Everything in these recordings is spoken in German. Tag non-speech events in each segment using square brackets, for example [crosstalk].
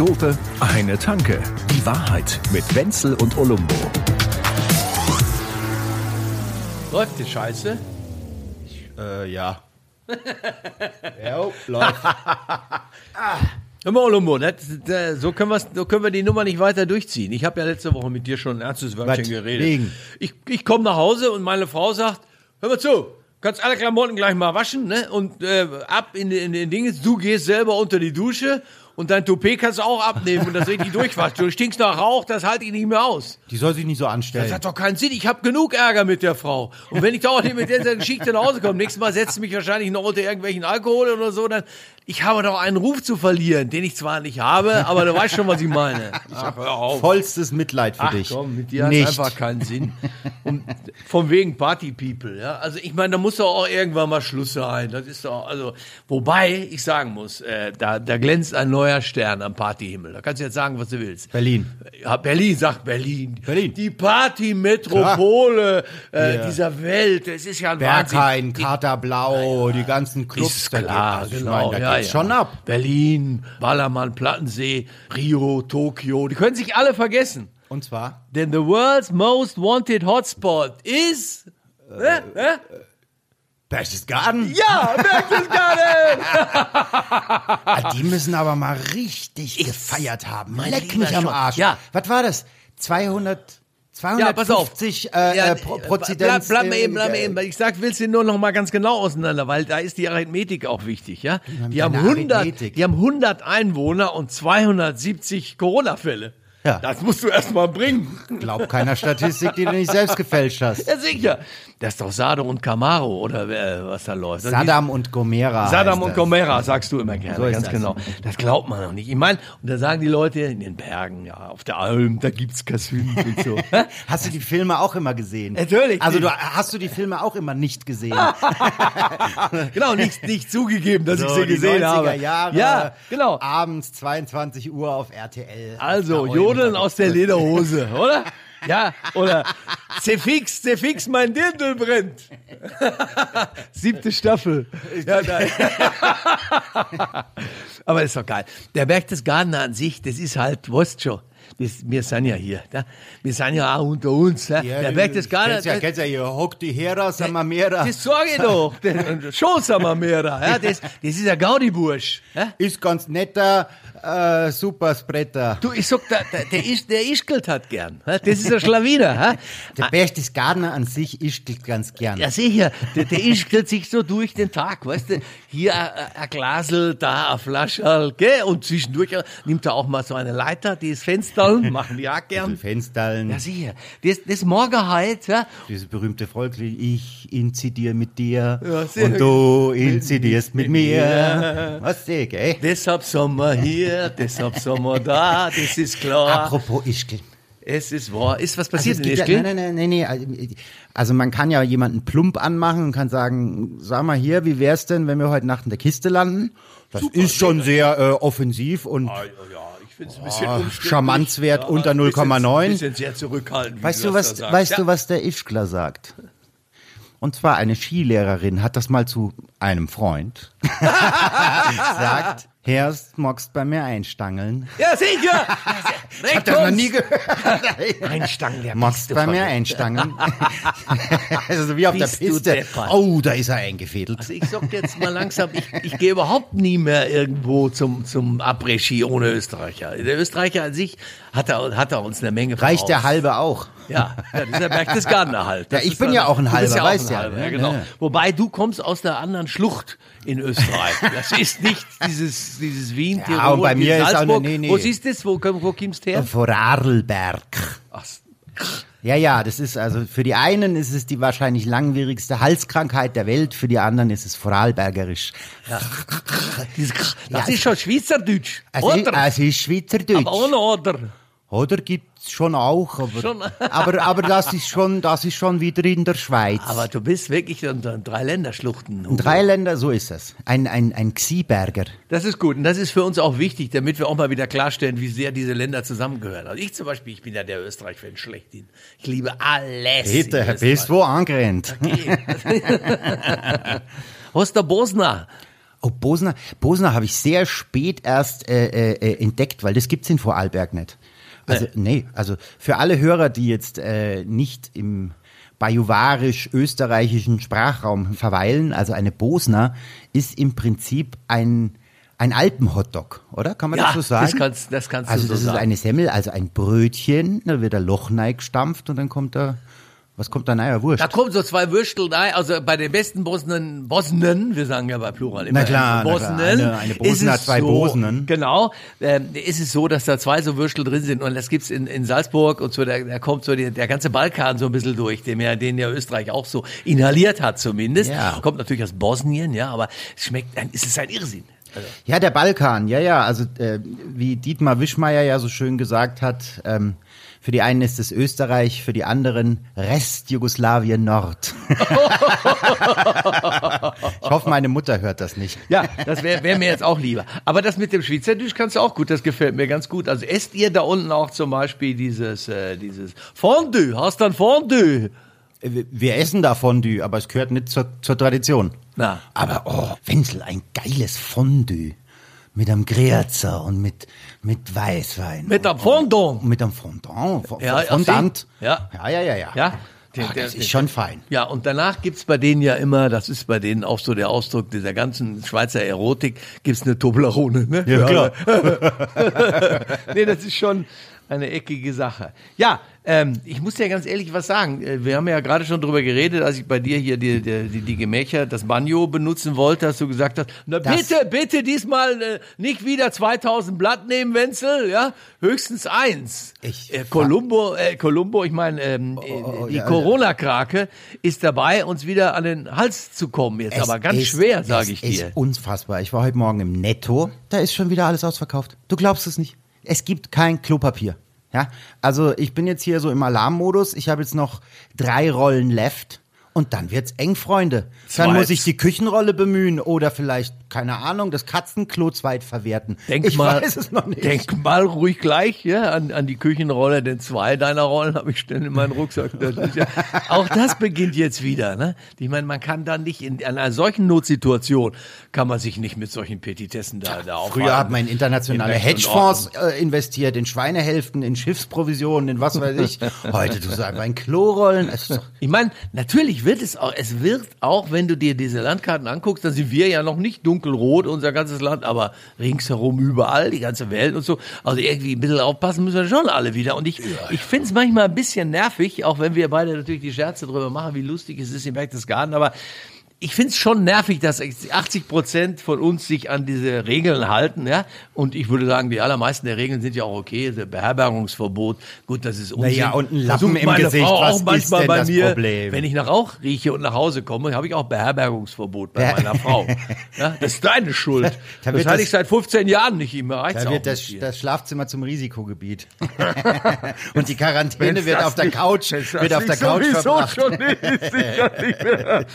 Dope, eine Tanke. Die Wahrheit mit Wenzel und Olumbo. Läuft die Scheiße? Äh, ja. [laughs] jo, läuft. Hör mal, Olumbo, das, das, so, können so können wir die Nummer nicht weiter durchziehen. Ich habe ja letzte Woche mit dir schon ein ernstes Wörtchen geredet. Wegen? Ich, ich komme nach Hause und meine Frau sagt, hör mal zu, kannst alle Klamotten gleich mal waschen ne? und äh, ab in, in den Dinges. Du gehst selber unter die Dusche und dein Toupet kannst du auch abnehmen und das richtig durchwaschen. Du stinkst nach Rauch, das halte ich nicht mehr aus. Die soll sich nicht so Das anstellen. hat doch keinen Sinn. Ich habe genug Ärger mit der Frau. Und wenn ich dauernd nicht mit dieser Geschichte nach Hause komme, nächstes Mal setzt sie mich wahrscheinlich noch unter irgendwelchen Alkohol oder so, dann ich habe doch einen Ruf zu verlieren, den ich zwar nicht habe, aber du weißt schon, was ich meine. Ach, hör auf. Vollstes Mitleid für Ach dich. komm, mit dir hat nicht. einfach keinen Sinn. Und von wegen Party People, ja. Also ich meine, da muss doch auch irgendwann mal Schluss sein. Das ist doch, also, wobei ich sagen muss, äh, da, da glänzt ein neuer Stern am Partyhimmel. Da kannst du jetzt sagen, was du willst. Berlin. Ja, Berlin, sagt Berlin. Berlin. Die Party-Metropole äh, Ja. dieser Welt. Es ist ja ein Berghain, Wahnsinn. Katerblau, die ganzen Clubs. Ist da klar, geht, ich genau. meine, da ja, geht's ja. schon ab. Berlin, Ballermann, Plattensee, Rio, Tokio. Die können sich alle vergessen. Und zwar? Denn the world's most wanted hotspot is. Äh, äh? Berchtesgaden? Ja, Berchtesgaden! [laughs] Ah, die müssen aber mal richtig gefeiert haben. mein Leck mich am. Arsch. Ja. Was war das? 200, Ja, pass auf. 250 äh, Ja, äh, Pro Prozidenz. Bleib, bleib äh, eben, bleib eben. Ich sag, willst du nur noch mal ganz genau auseinander, weil da ist die Arithmetik auch wichtig, ja? Die haben keine 100, Arithmetik. die haben 100 Einwohner und 270 Corona-Fälle. Ja. Das musst du erst mal bringen. Glaub keiner Statistik, die du nicht selbst gefälscht hast. Ja, sicher. Das ist doch Sado und Camaro oder äh, was da läuft. Saddam und Gomera. Saddam und das. Gomera, sagst du immer gerne, So ganz das. genau. Das glaubt man noch nicht. Ich meine, und da sagen die Leute in den Bergen, ja, auf der Alm, da gibt's Kasün und so. [laughs] Hast du die Filme auch immer gesehen? Natürlich. Also du, hast du die Filme auch immer nicht gesehen? [laughs] genau, nicht, nicht zugegeben, dass ich So, sie die gesehen 90er habe. Jahre, Ja, genau. Abends 22 Uhr auf RTL. Also, Da Jodeln aus der Lederhose, oder? Ja, oder Zefix, Zefix, mein Dirndl brennt. [laughs] Siebte Staffel. Ja. [laughs] Aber ist doch geil. Der Berchtesgadener an sich, das ist halt, weißt schon, das, wir sind ja hier, da. wir sind ja auch unter uns. Ja. Ja, der Berchtesgadener, Kennst ja, das, kennst ja hier, hock die Hera, Samamera. das sage ich doch, [laughs] schon sind wir mehr da. Ja, das, das ist ein Gaudi-Bursch. Ja. Ist ganz netter, äh, super Spretter. Du, ich sag, der, der, der, Isch- der Ischgelt hat gern. Das ist ein Schlawiner. Der Berchtesgadener an sich ischt ganz gern. Ja, sicher. Der, der ischgelt sich so durch den Tag, weißt du? Hier ein, ein Glasel, da ein Flascherl, gell? Und zwischendurch äh, nimmt er auch mal so eine Leiter, die ist Fensterl, [laughs] machen die auch gern. Fensterln, Ja, sicher. Das, das morgen halt, ja? dieses berühmte Volkslied, ich inzidier mit dir Ja, sehr und du inzidierst mit mir. Was du, gell? Deshalb sind wir hier, deshalb sind wir da, das ist klar. Apropos Ischgl. Es ist wahr. Ist was Also, passiert es in gibt ja, Ischgl? nein, nein, nein, nein. Also man kann ja jemanden plump anmachen und kann sagen, sag mal hier, wie wär's denn, wenn wir heute Nacht in der Kiste landen? Das ist schon sehr äh, offensiv und Ja, ich finde es ein bisschen Ah. Charmanzwert unter ein bisschen- 0,9. Ein bisschen sehr zurückhaltend. weißt du was, weißt ja. du was der Ischgler sagt? Und zwar eine Skilehrerin hat das mal zu einem Freund [laughs] gesagt, Herst, magst bei mir einstangeln. Ja, sicher! Ich hab das noch nie gehört. Einstangen, der Magst bei mir verrückt. einstangen? [laughs] also wie auf Bist der Piste. Oh, da ist er eingefädelt. Also ich sag jetzt mal langsam, ich, ich gehe überhaupt nie mehr irgendwo zum, zum Après-Ski ohne Österreicher. Der Österreicher an sich hat er, hat er uns eine Menge Reicht der voraus. halbe auch? Ja, ja, das ist der Berchtesgadener halt. Das Ja, ich ist bin dann- ja auch ein Halber, ja weißt ja, ja, genau. Ja. Wobei du kommst aus der anderen Schlucht in Österreich. Das ist nicht dieses, dieses Wien, Ja, Tirol, und bei mir dieses ist auch- Salzburg. nee, nee. Wo siehst du das? Wo, wo kommst du her? Vorarlberg. Ach, Ja, ja, das ist also für die einen ist es die wahrscheinlich langwierigste Halskrankheit der Welt, für die anderen ist es Vorarlbergerisch. dieses, das ist schon Schweizerdeutsch. Es ist, Oder? es ist Schweizerdeutsch. Aber ohne Oder. Oder gibt's schon auch, aber, Schon. [laughs] aber, aber das ist schon, das ist schon wieder in der Schweiz. Aber du bist wirklich unter drei Länderschluchten. in drei Länder, so ist es. Ein, ein, ein Xieberger. Das ist gut. Und das ist für uns auch wichtig, damit wir auch mal wieder klarstellen, wie sehr diese Länder zusammengehören. Also ich zum Beispiel, ich bin ja der Österreich-Fan schlechthin. Ich liebe alles. Peter, in bist wo angerannt? Österreich. [laughs] Osterbosna. Oh, Bosner, Bosner habe ich sehr spät erst äh, äh, äh, entdeckt, weil das gibt's in Vorarlberg nicht. Also nee, also für alle Hörer, die jetzt äh, nicht im bajuwarisch-österreichischen Sprachraum verweilen, also eine Bosner ist im Prinzip ein ein Alpenhotdog, oder? Kann man Ja, das so sagen? das kannst- das kannst du also so das sagen. ist eine Semmel, also ein Brötchen, da wird der Loch gestampft und dann kommt da, was kommt da? Naja, Wurst. Da kommen so zwei Würstel rein, also bei den besten Bosnen, Bosnen, wir sagen ja bei Plural immer Na klar, na Bosnen, klar. Eine- eine es zwei so, Bosnen. Genau, ähm, ist es so, dass da zwei so Würstel drin sind und das gibt's in, in Salzburg und so, da, da kommt so die, der ganze Balkan so ein bisschen durch, den ja, den ja Österreich auch so inhaliert hat zumindest. Ja. Kommt natürlich aus Bosnien, ja, aber es schmeckt, ist es ein Irrsinn. Also, Ja, der Balkan, ja, ja. Also äh, wie Dietmar Wischmeier ja so schön gesagt hat, ähm, für die einen ist es Österreich, für die anderen Rest Jugoslawien Nord. [laughs] ich hoffe, meine Mutter hört das nicht. Ja, das wäre wär mir jetzt auch lieber. Aber das mit dem Schweizerdeutsch kannst du auch gut, das gefällt mir ganz gut. Also esst ihr da unten auch zum Beispiel dieses, äh, dieses Fondue? Hast du ein Fondue? Wir essen da Fondue, aber es gehört nicht zur, zur Tradition. Na. Aber oh, Wenzel, ein geiles Fondue. Mit einem Grierzer und mit, mit Weißwein. Mit einem Fondant. Mit einem Fondant. Ja, Fondant. ja. Ja, ja, ja, ja. Ja? Den- Ach, das den- ist schon fein. Ja, und danach gibt's bei denen ja immer, das ist bei denen auch so der Ausdruck dieser ganzen Schweizer Erotik, gibt's eine Toblerone. Ne? Ja, klar. [laughs] nee, das ist schon eine eckige Sache. Ja, ähm, ich muss dir ganz ehrlich was sagen. Äh, Wir haben ja gerade schon drüber geredet, als ich bei dir hier die, die, die, die Gemächer, das Banjo benutzen wollte, dass du gesagt hast, na Das- bitte, bitte diesmal äh, nicht wieder 2000 Blatt nehmen, Wenzel, ja, höchstens eins. Ich- äh, Columbo, äh, Columbo, ich meine, ähm, oh, die ja. Corona-Krake ist dabei, uns wieder an den Hals zu kommen. Jetzt Es aber ganz ist- schwer, sage ich es dir. ist unfassbar. Ich war heute Morgen im Netto, da ist schon wieder alles ausverkauft. Du glaubst es nicht. Es gibt kein Klopapier. Ja, also ich bin jetzt hier so im Alarmmodus. Ich habe jetzt noch drei Rollen left. Und dann wird's eng, Freunde. Dann muss ich die Küchenrolle bemühen oder vielleicht, keine Ahnung, das Katzenklo zweit verwerten. Denk ich mal, weiß es noch nicht. Denk mal ruhig gleich ja, an, an die Küchenrolle, denn zwei deiner Rollen habe ich ständig in meinen Rucksack. Das ja, auch das beginnt jetzt wieder. Ne? Ich meine, man kann dann nicht in, in einer solchen Notsituation kann man sich nicht mit solchen Petitessen da, da aufhalten. Früher hat man in internationale In Hedgefonds äh, investiert, in Schweinehälften, in Schiffsprovisionen, in was weiß ich. Heute tust du einfach in Klorollen. Ich meine, natürlich wird es auch, es wird auch, wenn du dir diese Landkarten anguckst, dann sind wir ja noch nicht dunkelrot, unser ganzes Land, aber ringsherum überall, die ganze Welt und so. Also irgendwie ein bisschen aufpassen müssen wir schon alle wieder. Und ich, ich finde es manchmal ein bisschen nervig, auch wenn wir beide natürlich die Scherze drüber machen, wie lustig es ist im Berchtesgaden, aber ich finde es schon nervig, dass 80 Prozent von uns sich an diese Regeln halten, ja. Und ich würde sagen, die allermeisten der Regeln sind ja auch okay. Das Beherbergungsverbot, gut, das ist Unsinn. Naja, und ein Lappen im Gesicht, Frau was auch ist manchmal denn bei das mir, Problem? wenn ich nach Rauch rieche und nach Hause komme, habe ich auch Beherbergungsverbot bei Ja. meiner Frau. [laughs] Ja, das ist deine Schuld. [laughs] Da das hatte ich seit 15 Jahren nicht immer. Da wird das, das Schlafzimmer zum Risikogebiet. [laughs] Und die Quarantäne wird auf der Couch, wird auf der Couch verbracht. schon nicht, ist sicher nicht mehr.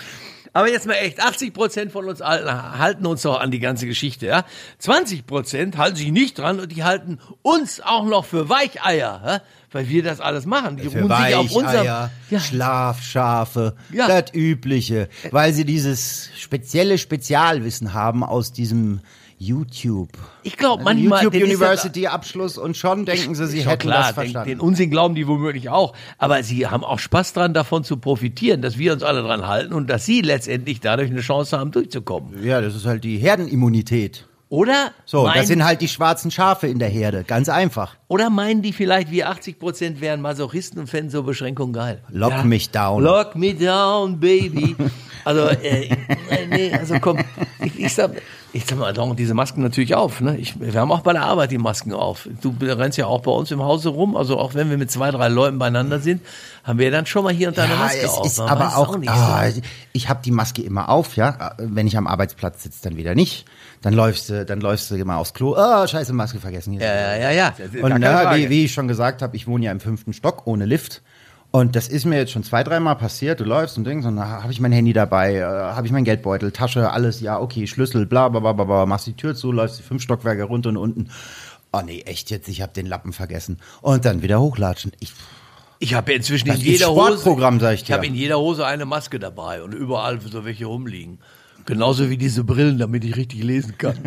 Aber jetzt mal echt, 80 Prozent von uns allen halten uns doch an die ganze Geschichte, ja. 20 Prozent halten sich nicht dran und die halten uns auch noch für Weicheier, ja? weil wir das alles machen. Die Für ruhen sich auf unserem, ja, Schlafschafe, Ja. das Übliche, weil sie dieses spezielle Spezialwissen haben aus diesem YouTube. ich glaube manchmal, YouTube University Abschluss und schon denken sie, sie hätten klar, das den, verstanden. den Unsinn glauben die womöglich auch. Aber sie haben auch Spaß dran, davon zu profitieren, dass wir uns alle dran halten und dass sie letztendlich dadurch eine Chance haben, durchzukommen. ja, das ist halt die Herdenimmunität. Oder? So, meinen, das sind halt die schwarzen Schafe in der Herde. Ganz einfach. oder meinen die vielleicht, wir 80 Prozent wären Masochisten und fänden so Beschränkungen geil? Lock mich down. Lock me down, baby. [laughs] Also, äh, äh, nee, also komm, ich, ich sag, ich sag mal, doch, diese Masken natürlich auf. Ne? Ich, wir haben auch bei der Arbeit die Masken auf. Du rennst ja auch bei uns im Hause rum. Also auch wenn wir mit zwei, drei Leuten beieinander sind, haben wir dann schon mal hier und da eine Ja, Maske es auf. ist Man aber weiß es auch, nicht ah, so. ich habe die Maske immer auf, ja. Wenn ich am Arbeitsplatz sitze, dann wieder nicht. Dann läufst du, dann läufst du immer aufs Klo. Ah, scheiße, Maske vergessen. Hier. Ja, ja, ja. Und Gar keine na, wie, wie ich schon gesagt habe, ich wohne ja im fünften Stock ohne Lift. Und das ist mir jetzt schon zwei, dreimal passiert. Du läufst und denkst, und habe ich mein Handy dabei, äh, habe ich mein Geldbeutel, Tasche, alles, ja, okay, Schlüssel, bla, bla, bla, bla, machst die Tür zu, läufst die fünf Stockwerke runter und unten. Oh nee, echt jetzt, ich habe den Lappen vergessen. Und dann wieder hochlatschen. Ich, Ich habe inzwischen in jeder Hose. Sportprogramm, sag ich Ich habe in jeder Hose eine Maske dabei und überall so welche rumliegen. Genauso wie diese Brillen, damit ich richtig lesen kann. [laughs]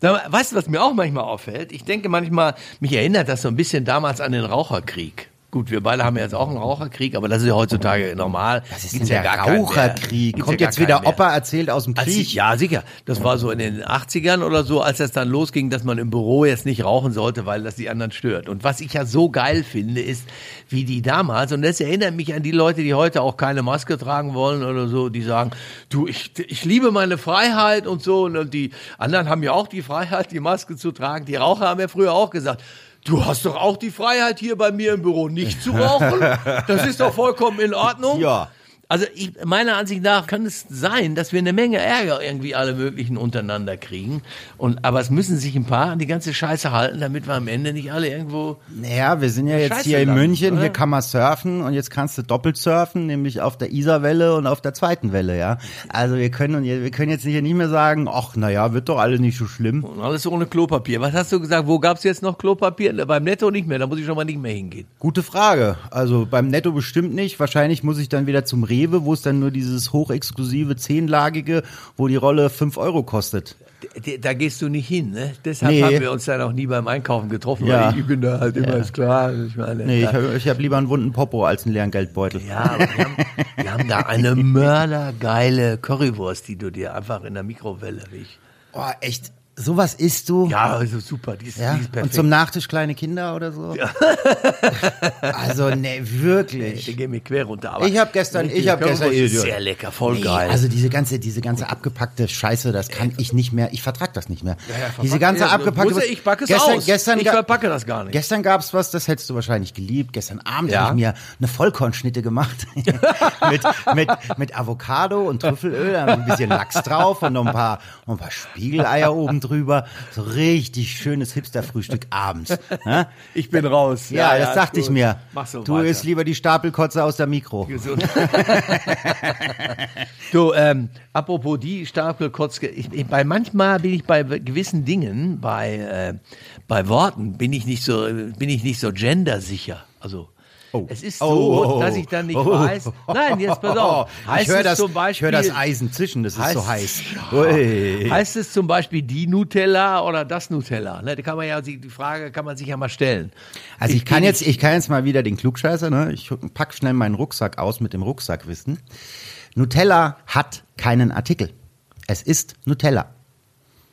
Weißt du, was mir auch manchmal auffällt? Ich denke manchmal, mich erinnert das so ein bisschen damals an den Raucherkrieg. Gut, wir beide haben ja jetzt auch einen Raucherkrieg, aber das ist ja heutzutage normal. Was ist Gibt's ja der gar. Raucherkrieg? Gibt's Kommt ja jetzt wieder. Opa erzählt aus dem Krieg? ich, ja, sicher. Das war so in den 80ern oder so, als es dann losging, dass man im Büro jetzt nicht rauchen sollte, weil das die anderen stört. Und was ich ja so geil finde, ist, wie die damals, und das erinnert mich an die Leute, die heute auch keine Maske tragen wollen oder so, die sagen, du, ich, ich liebe meine Freiheit und so. Und die anderen haben ja auch die Freiheit, die Maske zu tragen. Die Raucher haben ja früher auch gesagt, Du hast doch auch die Freiheit, hier bei mir im Büro nicht zu rauchen. [laughs] Das ist doch vollkommen in Ordnung. Ja. Also ich, meiner Ansicht nach kann es sein, dass wir eine Menge Ärger irgendwie alle möglichen untereinander kriegen. Und, aber es müssen sich ein paar an die ganze Scheiße halten, damit wir am Ende nicht alle irgendwo. Naja, wir sind ja jetzt Scheiße hier in landen, München, oder? hier kann man surfen und jetzt kannst du doppelt surfen, nämlich auf der Isarwelle und auf der zweiten Welle, ja. Also wir können, wir können jetzt hier nicht mehr sagen, ach, naja, wird doch alles nicht so schlimm. Und alles ohne Klopapier. Was hast du gesagt? Wo gab's jetzt noch Klopapier? Beim Netto nicht mehr, da muss ich schon mal nicht mehr hingehen. Gute Frage. Also beim Netto bestimmt nicht. Wahrscheinlich muss ich dann wieder zum Rewe, wo es dann nur dieses hochexklusive zehnlagige, wo die Rolle fünf Euro kostet. Da gehst du nicht hin, ne? Deshalb Nee. haben wir uns dann auch nie beim Einkaufen getroffen, Ja. weil ich, bin da halt immer, ist klar. Ich meine, Nee, ja. ich habe hab lieber einen wunden Popo als einen leeren Geldbeutel. Ja, aber wir haben, wir haben da eine mördergeile Currywurst, die du dir einfach in der Mikrowelle riechst. Oh, echt. Sowas isst du? Ja, also super, die ist, Ja, die ist und perfekt. zum Nachtisch kleine Kinder oder so? [laughs] also, ne, wirklich. Ich gehe mir quer runter. Aber Ich hab gestern- ich hab Currywurst gestern- sehr lecker, voll Nee, geil. Also diese ganze, diese ganze abgepackte Scheiße, das kann ich nicht mehr. Ich vertrag das nicht mehr. verpack- diese ganze ja, abgepackte. Busse, ich packe es gestern, aus. Gestern Ich verpacke das gar nicht. Gestern gab's was, das hättest du wahrscheinlich geliebt. Gestern Abend Ja. habe ich mir eine Vollkornschnitte gemacht [laughs] mit, mit, mit Avocado und Trüffelöl, da ein bisschen Lachs drauf und noch ein paar, noch ein paar Spiegeleier [laughs] oben drüber. So richtig schönes Hipster-Frühstück abends. ne? [laughs] ich bin raus. Ja, das dachte ich mir. Mach so du weiter. isst lieber die Stapelkotze aus der Mikro. Gesund. [laughs] du, ähm, apropos die Stapelkotzke, ich, ich, bei manchmal bin ich bei gewissen Dingen, bei, äh, bei Worten, bin ich nicht so, bin ich nicht so gendersicher. Also, Oh. es ist so, Oh, oh, dass ich dann nicht Oh. weiß. Nein, jetzt pass auf. [laughs] Ich höre das, zum ich Beispiel, hör das Eisen zischen, das ist so heiß. heißt- Ui. Heißt es zum Beispiel die Nutella oder das Nutella? Ne, da kann man ja, die Frage kann man sich ja mal stellen. Also ich, kann bin jetzt, ich kann jetzt mal wieder den Klugscheißer, ne? Ich pack schnell meinen Rucksack aus mit dem Rucksackwissen. Nutella hat keinen Artikel. Es ist Nutella.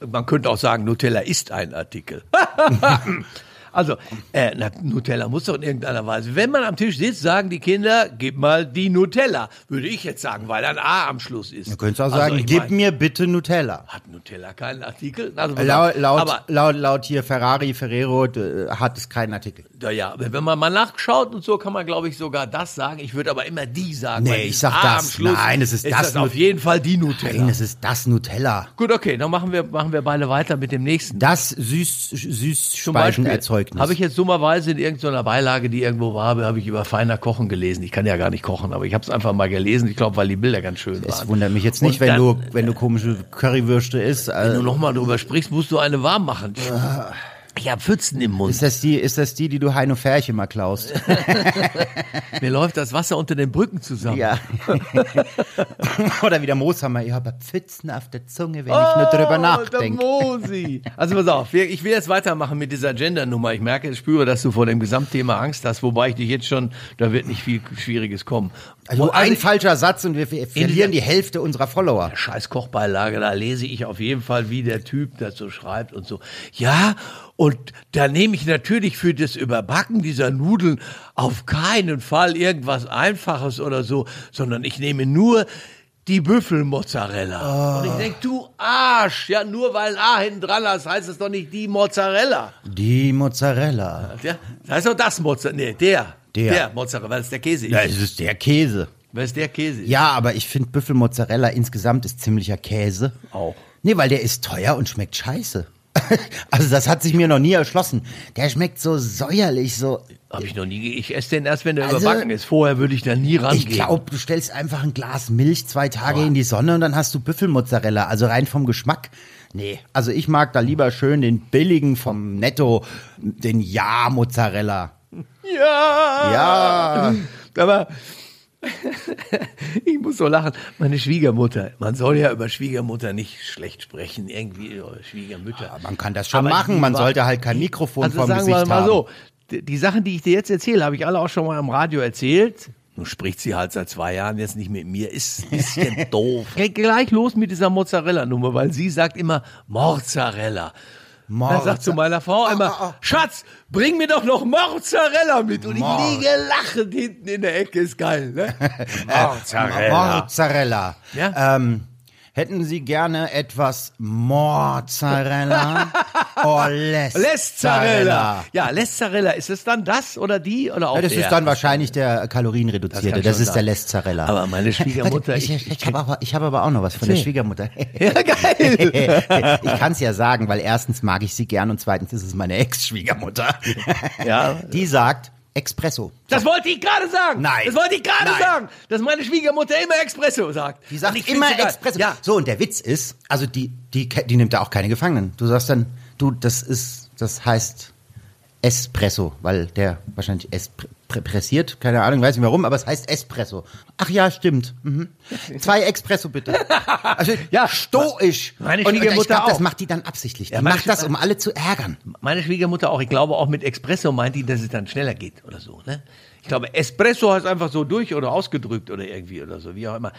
Man könnte auch sagen, Nutella ist ein Artikel. [laughs] [laughs] Also, äh, na, Nutella muss doch in irgendeiner Weise. Wenn man am Tisch sitzt, sagen die Kinder, gib mal die Nutella. Würde ich jetzt sagen, weil ein A am Schluss ist. Du könntest auch Also, sagen, gib mein, mir bitte Nutella. Hat Nutella keinen Artikel? Also, Laut, laut, aber, laut, laut hier Ferrari, Ferrero äh, hat es keinen Artikel. naja, wenn man mal nachschaut und so, kann man, glaube ich, sogar das sagen. Ich würde aber immer die sagen. Nee, ich sag A das. Am Schluss Nein, es ist das das auf jeden Fall die Nutella. Nein, es ist das Nutella. Gut, okay, dann machen wir, machen wir beide weiter mit dem nächsten. Das Süß, Zum Beispiel Süßspeisenerzeugnis. habe ich jetzt dummerweise in irgendeiner Beilage, die irgendwo war, habe ich über feiner Kochen gelesen. Ich kann ja gar nicht kochen, aber ich habe es einfach mal gelesen. Ich glaube, weil die Bilder ganz schön Es waren. wundert mich jetzt nicht, Und wenn dann, du, wenn du komische Currywürste isst. Wenn du Äh, nochmal drüber sprichst, musst du eine warm machen. Ich habe Pfützen im Mund. ist das die, ist das die, die du Heino Ferch immer klaust? [laughs] Mir läuft das Wasser unter den Brücken zusammen. Ja. [laughs] Oder wie der Mooshammer, ich habe Pfützen auf der Zunge, wenn ich nur drüber Oh, der nachdenke. Mosi. Also pass auf, ich will jetzt weitermachen mit dieser Gender-Nummer. Ich merke, ich spüre, dass du vor dem Gesamtthema Angst hast, wobei ich dich jetzt schon, da wird nicht viel Schwieriges kommen. Also Und ein falscher Satz und wir ver- verlieren die Hälfte unserer Follower. scheiß Kochbeilage, da lese ich auf jeden Fall, wie der Typ so schreibt und so. Ja, und da nehme ich natürlich für das Überbacken dieser Nudeln auf keinen Fall irgendwas Einfaches oder so, sondern ich nehme nur die Büffelmozzarella. Und ich denke, du Arsch, ja, nur weil A hinten dran hast, heißt es doch nicht die Mozzarella. Die Mozzarella. Ja, das heißt doch das Mozzarella, nee, der, Der. der Mozzarella, weil es der Käse ist. Ja, es ist der Käse. Weil es der Käse ist. Ja, aber ich finde Büffelmozzarella insgesamt ist ziemlicher Käse. Auch. Nee, weil der ist teuer und schmeckt scheiße. [laughs] Also das hat sich mir noch nie erschlossen. Der schmeckt so säuerlich, so. Hab ich noch nie, ich esse den erst, wenn der Also, überbacken ist. Vorher würde ich da nie rangehen. Ich glaube, du stellst einfach ein Glas Milch zwei Tage in die Sonne und dann hast du Büffelmozzarella. Also rein vom Geschmack. Nee, also ich mag da lieber schön den billigen vom Netto, den Ja-Mozzarella. Ja. Ja. Aber [laughs] Ich muss so lachen. Meine Schwiegermutter. Man soll ja über Schwiegermutter nicht schlecht sprechen, irgendwie über Schwiegermütter. Man kann das schon Aber machen, man war- sollte halt kein Mikrofon Also vorm sagen Gesicht wir mal haben. so, die, Sachen, die ich dir jetzt erzähle, habe ich alle auch schon mal im Radio erzählt. Nun spricht sie halt seit zwei Jahren jetzt nicht mit mir, ist ein bisschen [laughs] doof. Geht gleich los mit dieser Mozzarella-Nummer, weil sie sagt immer Mozzarella. Dann sagt zu meiner Frau immer, Schatz, bring mir doch noch Mozzarella mit. Und ich Mor- liege lachend hinten in der Ecke, ist geil, ne? [laughs] Mozzarella. Mozzarella. Ja? Ähm, hätten Sie gerne etwas Mozzarella [laughs] Läszarella? Lezzarella. Ja, Lezzarella. Ist es dann das oder die oder auch Ja, das der? ist dann wahrscheinlich der kalorienreduzierte. Das, schon ist der sein. Läzzarella. Aber meine [laughs] Schwiegermutter, ich, ich- ich, ich habe aber, hab aber auch noch was von der. Schwiegermutter. [laughs] Ja, geil. ich kann es ja sagen, weil erstens mag ich sie gern und zweitens ist es meine Ex-Schwiegermutter. Ja. Die sagt Espresso. Das wollte ich gerade sagen. Nein. Das wollte ich gerade sagen, dass meine Schwiegermutter immer Espresso sagt. Die sagt immer. Espresso. Ja. So, und der Witz ist, also die, die, die nimmt da auch keine Gefangenen. Du sagst dann, du, das ist, das heißt Espresso, weil der wahrscheinlich espr pre- pressiert, keine Ahnung, weiß nicht warum, aber es heißt Espresso. Ach ja, stimmt. Mhm. Zwei Espresso bitte. [laughs] Also Ja. stoisch. Meine und, und ich Schwiegermutter glaube, das auch. macht die dann absichtlich. Die Ja, macht das, um alle zu ärgern. Meine Schwiegermutter auch, ich glaube auch mit Espresso meint die, dass es dann schneller geht oder so. Ne? Ich glaube, Espresso heißt einfach so durch oder ausgedrückt oder irgendwie oder so, wie auch immer.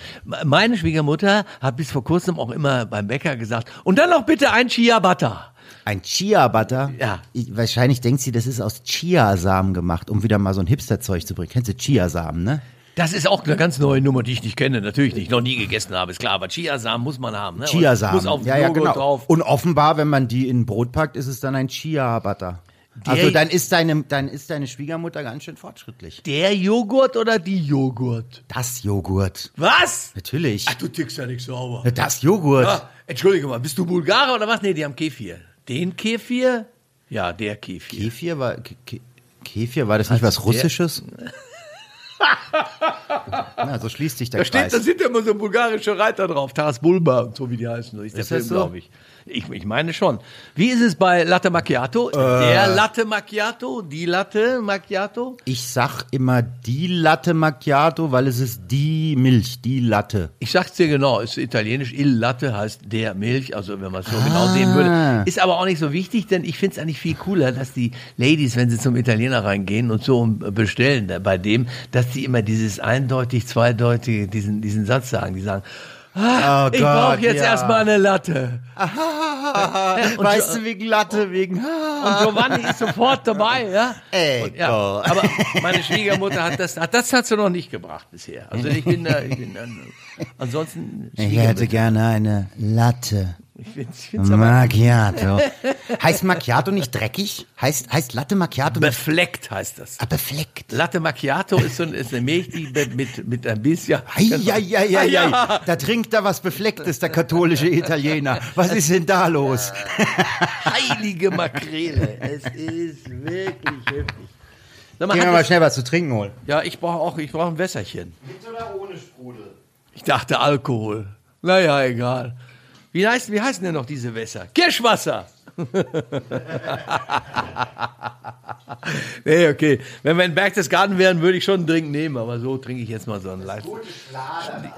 Meine Schwiegermutter hat bis vor kurzem auch immer beim Bäcker gesagt, und dann noch bitte ein Chia Butter. Ein Chia Butter. Ja. Ich, wahrscheinlich denkt sie, das ist aus Chiasamen gemacht, um wieder mal so ein Hipster-Zeug zu bringen. Kennst du Chiasamen, ne? Das ist auch eine ganz neue Nummer, die ich nicht kenne, natürlich nicht, noch nie gegessen habe, ist klar, aber Chiasamen muss man haben. Ne? Chiasamen. Muss auf ja, ja, genau. drauf. Und offenbar, wenn man die in Brot packt, ist es dann ein Chia Butter. Also dann ist deine, dann ist deine Schwiegermutter ganz schön fortschrittlich. Der Joghurt oder die Joghurt? Das Joghurt. Was? Natürlich. Ach, du tickst ja nicht sauber. Das Joghurt. Ah, Entschuldige mal, bist du Bulgarer oder was? Nee, die haben Kefir. Den Kefir? Ja, der Kefir. Kefir war, Ke- Ke- Kefir, war das nicht was Russisches? [laughs] Na, so schließt sich der Da steht, Kreis. da sind ja immer so bulgarische Reiter drauf. Taras Bulba und so wie die heißen. So ist der Ist das Film, so? glaube ich. ich. Ich meine schon. Wie ist es bei Latte Macchiato? Äh. Der Latte Macchiato? Die Latte Macchiato? ich sag immer die Latte Macchiato, weil es ist die Milch, die Latte. Ich sag's dir genau, ist italienisch, il Latte heißt der Milch, also wenn man es so Ah. genau sehen würde. Ist aber auch nicht so wichtig, denn ich find's eigentlich viel cooler, dass die Ladies, wenn sie zum Italiener reingehen und so bestellen da- bei dem, dass die immer dieses eindeutig, zweideutige, diesen, diesen Satz sagen. Die sagen, ah, Oh ich brauche jetzt ja. erstmal eine Latte. [laughs] Und weißt du, wegen Latte, wegen... Und Giovanni ist sofort dabei, ja. Ey, Und, ja. Aber meine Schwiegermutter hat das, hat das hat sie noch nicht gebracht bisher. Also ich bin da, ich bin da, ansonsten Ich hätte gerne eine Latte. Ich find's, ich find's Macchiato. heißt Macchiato nicht dreckig? Heißt, heißt Latte Macchiato nicht befleckt heißt das. ah, befleckt? Latte Macchiato ist, so ein, ist eine Milch, die mit, mit, mit ein bisschen. Eieieiei. Ja. Da trinkt er was Beflecktes, der katholische Italiener. Was ist denn da los? Heilige Makrele. Es ist wirklich heftig. Sag mal, Gehen wir mal schnell was zu trinken holen. ja, ich brauche auch, ich brauche ein Wässerchen. Ich dachte Alkohol. Naja, egal. Wie heißen, wie heißen denn noch diese Wässer? Kirschwasser. nee, okay. Wenn wir in Berchtesgaden wären, würde ich schon einen Drink nehmen, aber so trinke ich jetzt mal so einen Leit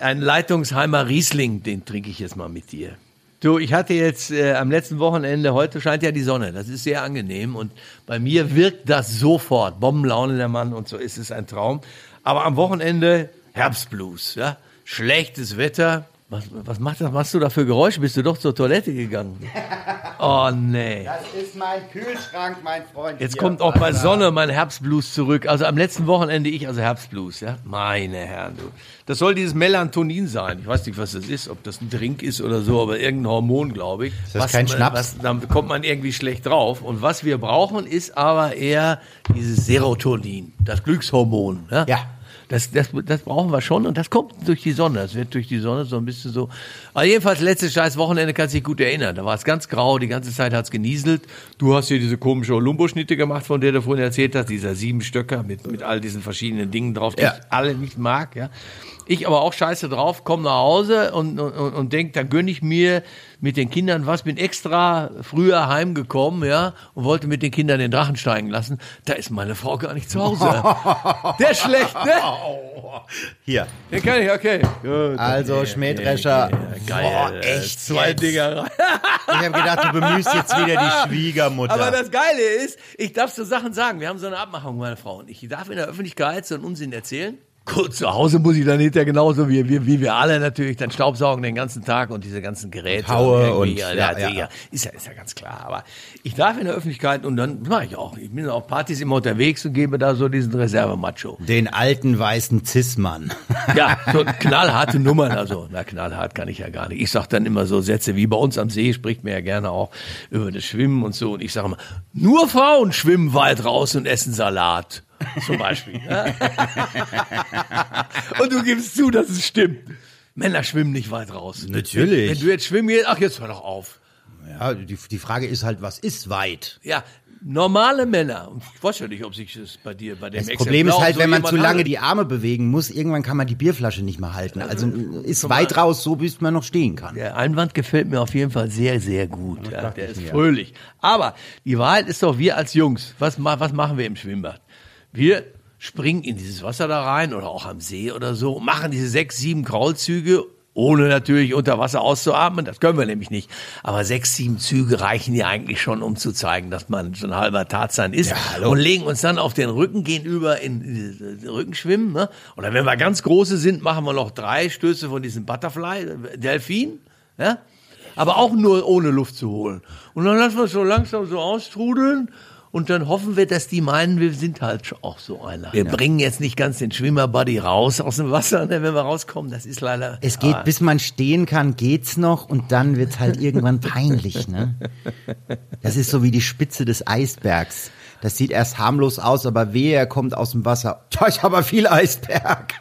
Ein Leitungsheimer Riesling, den trinke ich jetzt mal mit dir. Du, ich hatte jetzt äh, am letzten Wochenende, heute scheint ja die Sonne, das ist sehr angenehm und bei mir wirkt das sofort. Bombenlaune der Mann und so ist es ein Traum. Aber am Wochenende Herbstblues, ja? Schlechtes Wetter. Was, was macht das, machst du da für Geräusche? Bist du doch zur Toilette gegangen? [laughs] Oh nee. Das ist mein Kühlschrank, mein Freund. Jetzt kommt auch bei Sonne mein Herbstblues zurück. Also am letzten Wochenende ich also Herbstblues, ja. Meine Herren, du. Das soll dieses Melatonin sein. Ich weiß nicht, was das ist, ob das ein Drink ist oder so, aber irgendein Hormon, glaube ich. Ist das kein Schnaps? Was, dann kommt man irgendwie schlecht drauf. Und was wir brauchen, ist aber eher dieses Serotonin, das Glückshormon. Ja. Ja. Das, das, das brauchen wir schon und das kommt durch die Sonne. Das wird durch die Sonne so ein bisschen so. Aber jedenfalls, letztes scheiß Wochenende kannst du dich gut erinnern. Da war es ganz grau, die ganze Zeit hat's genieselt. Du hast hier diese komische Olumbo-Schnitte gemacht, von der du vorhin erzählt hast, dieser sieben Stöcker mit, mit all diesen verschiedenen Dingen drauf, die Ja. ich alle nicht mag. Ja. Ich aber auch scheiße drauf, komm nach Hause und, und, und, und denk, dann gönn ich mir mit den Kindern was, bin extra früher heimgekommen, ja, und wollte mit den Kindern den Drachen steigen lassen. Da ist meine Frau gar nicht zu Hause. [laughs] Der ist schlecht, ne? Hier. Den kann ich, okay. Gut. Also Schmähdrescher. Geil. Boah, echt Zwei jetzt? Dinger rein. [laughs] Ich habe gedacht, du bemühst jetzt wieder die Schwiegermutter. Aber das Geile ist, ich darf so Sachen sagen. Wir haben so eine Abmachung, meine Frau und ich. Ich darf in der Öffentlichkeit so einen Unsinn erzählen. Gut, zu Hause muss ich dann hinterher genauso wie, wie, wie wir alle natürlich dann Staubsaugen den ganzen Tag und diese ganzen Geräte. Haue irgendwie, und- ja, ja, ja, ja. Ist, ja, ist ja ganz klar. Aber ich darf in der Öffentlichkeit und dann mache ich auch. Ich bin auf Partys immer unterwegs und gebe da so diesen Reservemacho. Den alten weißen Cis-Mann. [laughs] Ja, so knallharte Nummern, also, na, knallhart kann ich ja gar nicht. Ich sag dann immer so Sätze wie bei uns am See, spricht mir ja gerne auch über das Schwimmen und so. Und ich sage immer, nur Frauen schwimmen weit raus und essen Salat. Zum Beispiel. [laughs] Und du gibst zu, dass es stimmt. Männer schwimmen nicht weit raus. Natürlich. Wenn du jetzt schwimmen gehst, ach, jetzt hör doch auf. Ja, die, die Frage ist halt, was ist weit? Ja, normale Männer. Und ich weiß ja nicht, ob sich das bei dir, bei dem Das Problem ist halt, so wenn man zu lange die Arme bewegen muss, irgendwann kann man die Bierflasche nicht mehr halten. Also ist weit raus, so bis man noch stehen kann. Der Einwand gefällt mir auf jeden Fall sehr, sehr gut. Ja, der ist fröhlich. Aber die Wahrheit ist doch, wir als Jungs, was, was machen wir im Schwimmbad? Wir springen in dieses Wasser da rein oder auch am See oder so, machen diese sechs, sieben Kraulzüge, ohne natürlich unter Wasser auszuatmen. Das können wir nämlich nicht. Aber sechs, sieben Züge reichen ja eigentlich schon, um zu zeigen, dass man so ein halber Tarzan ist. und legen uns dann auf den Rücken, gehen über in in Rückenschwimmen. Ne? Oder wenn wir ganz große sind, machen wir noch drei Stöße von diesem Butterfly, Delfin. Ja? aber auch nur ohne Luft zu holen. Und dann lassen wir es so langsam so austrudeln und dann hoffen wir, dass die meinen, wir sind halt auch so einer. Wir bringen jetzt nicht ganz den Schwimmerbuddy raus aus dem Wasser, ne, wenn wir rauskommen. Das ist leider. Es geht, aber- bis man stehen kann, geht's noch und dann wird's halt irgendwann peinlich, ne? [laughs] Das ist so wie die Spitze des Eisbergs. Das sieht erst harmlos aus, aber wehe, er kommt aus dem Wasser. Tja, ich habe viel Eisberg.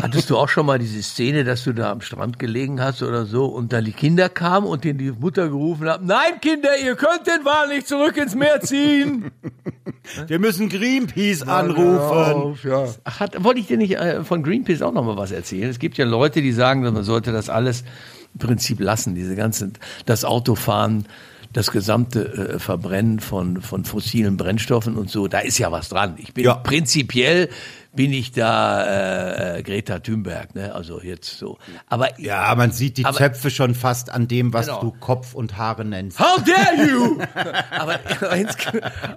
Hattest du auch schon mal diese Szene, dass du da am Strand gelegen hast oder so und dann die Kinder kamen und dir die Mutter gerufen hat, nein Kinder, ihr könnt den Wal nicht zurück ins Meer ziehen. [laughs] Wir müssen Greenpeace anrufen. Ach, Hat, wollte ich dir nicht äh, von Greenpeace auch noch mal was erzählen? Es gibt ja Leute, die sagen, man sollte das alles im Prinzip lassen, diese ganzen, das Autofahren, das gesamte äh, Verbrennen von, von fossilen Brennstoffen und so, da ist ja was dran. Ich bin Ja. prinzipiell bin ich da äh, äh, Greta Thunberg, ne? Also jetzt so. Aber Ja, man sieht die Aber- Zöpfe schon fast an dem, was Genau. du Kopf und Haare nennst. How dare you! [laughs] aber, aber, ins,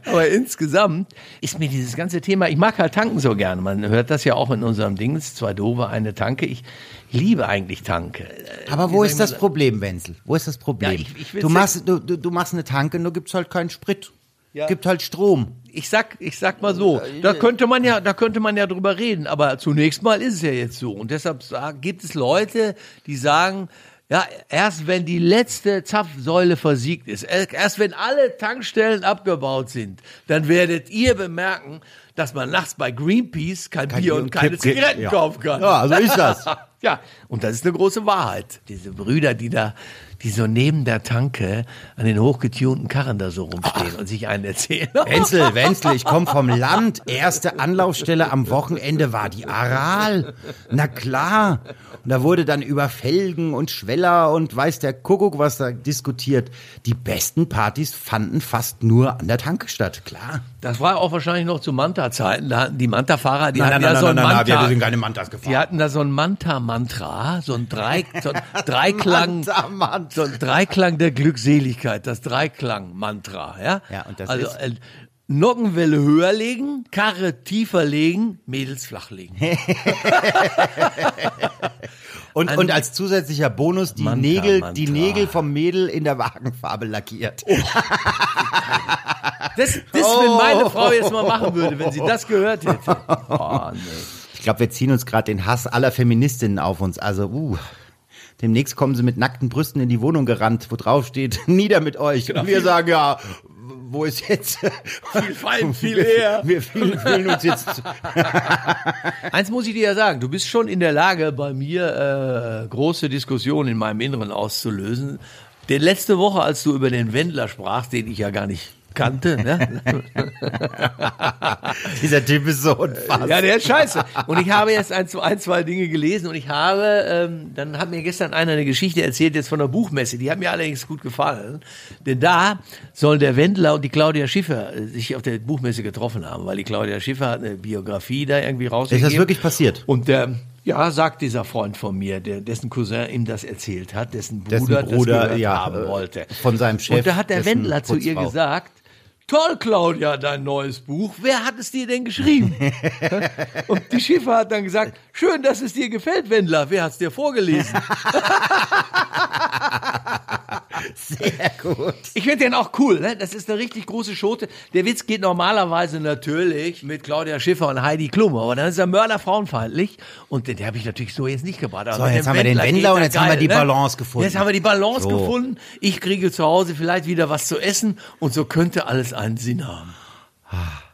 aber insgesamt ist mir dieses ganze Thema, ich mag halt tanken so gerne. Man hört das ja auch in unserem Dings, zwei Dove, eine Tanke. Ich liebe eigentlich Tanke. Aber Wie wo ist das Problem, Wenzel? Wo ist das Problem? Ja, ich- ich du, machst, du, du, du machst eine Tanke, nur gibt's halt keinen Sprit. Ja. Gibt halt Strom. Ich sag, ich sag mal so, da könnte man ja, da könnte man ja drüber reden, aber zunächst mal ist es ja jetzt so. Und deshalb gibt es Leute, die sagen, ja, erst wenn die letzte Zapfsäule versiegt ist, erst wenn alle Tankstellen abgebaut sind, dann werdet ihr bemerken, dass man nachts bei Greenpeace kein, Bier und keine Kipp- Zigaretten ja. kaufen kann. Ja, so ist das. [laughs] Ja, und das ist eine große Wahrheit. Diese Brüder, die da, die so neben der Tanke an den hochgetunten Karren da so rumstehen und sich einen erzählen. [laughs] Wenzel, Wenzel, ich komme vom Land. Erste Anlaufstelle am Wochenende war die Aral. Na klar. Und da wurde dann über Felgen und Schweller und weiß der Kuckuck was da diskutiert. Die besten Partys fanden fast nur an der Tanke statt, klar. Das war auch wahrscheinlich noch zu Manta-Zeiten. Da hatten die Manta-Fahrer, die hatten ja so ein Manta. keine Mantas Die hatten da so ein Manta-Mantra, so ein, Drei, so ein [laughs] Dreiklang, Manta-Mantra. So ein Dreiklang der Glückseligkeit, das Dreiklang-Mantra, ja? Ja, und das also, ist? Äh, Nockenwelle höher legen, Karre tiefer legen, Mädels flach legen. [laughs] Und, und als zusätzlicher Bonus die Manta, Nägel, Mantra. die Nägel vom Mädel in der Wagenfarbe lackiert. Das, das wenn meine Frau jetzt mal machen würde, wenn sie das gehört hätte. [laughs] Oh, nee. Ich glaube, wir ziehen uns gerade den Hass aller Feministinnen auf uns. Also, uh. Demnächst kommen sie mit nackten Brüsten in die Wohnung gerannt, wo drauf steht, [laughs] nieder mit euch. Und wir sagen, ja, wo ist jetzt? Viel Feind, [laughs] viel eher. Wir fühlen, fühlen uns jetzt. [laughs] Eins muss ich dir ja sagen, du bist schon in der Lage, bei mir äh, große Diskussionen in meinem Inneren auszulösen. Denn letzte Woche, als du über den Wendler sprachst, den ich ja gar nicht kannte. Ne? [laughs] Dieser Typ ist so unfassbar. Ja, der ist scheiße. Und ich habe jetzt ein, ein zwei Dinge gelesen und ich habe, ähm, dann hat mir gestern einer eine Geschichte erzählt, jetzt von der Buchmesse. Die hat mir allerdings gut gefallen. Denn da sollen der Wendler und die Claudia Schiffer äh, sich auf der Buchmesse getroffen haben, weil die Claudia Schiffer hat eine Biografie da irgendwie rausgegeben. Ist das wirklich passiert? Und der, ja, sagt dieser Freund von mir, der, dessen Cousin ihm das erzählt hat, dessen Bruder, Dessen Bruder, das ja, haben äh, wollte. von seinem Chef, Und da hat der Wendler zu ihr Putzfrau. gesagt, toll, Claudia, dein neues Buch. Wer hat es dir denn geschrieben? [laughs] Und die Schiffer hat dann gesagt, schön, dass es dir gefällt, Wendler. Wer hat es dir vorgelesen? [laughs] Sehr gut. Ich finde den auch cool, ne? Das ist eine richtig große Schote. Der Witz geht normalerweise natürlich mit Claudia Schiffer und Heidi Klum, aber dann ist er mörderfrauenfeindlich und den, den habe ich natürlich so jetzt nicht gebracht. Aber So, jetzt haben wir den Wendler und jetzt haben wir die Balance gefunden. Jetzt haben wir die Balance So. gefunden. Ich kriege zu Hause vielleicht wieder was zu essen und so könnte alles einen Sinn haben.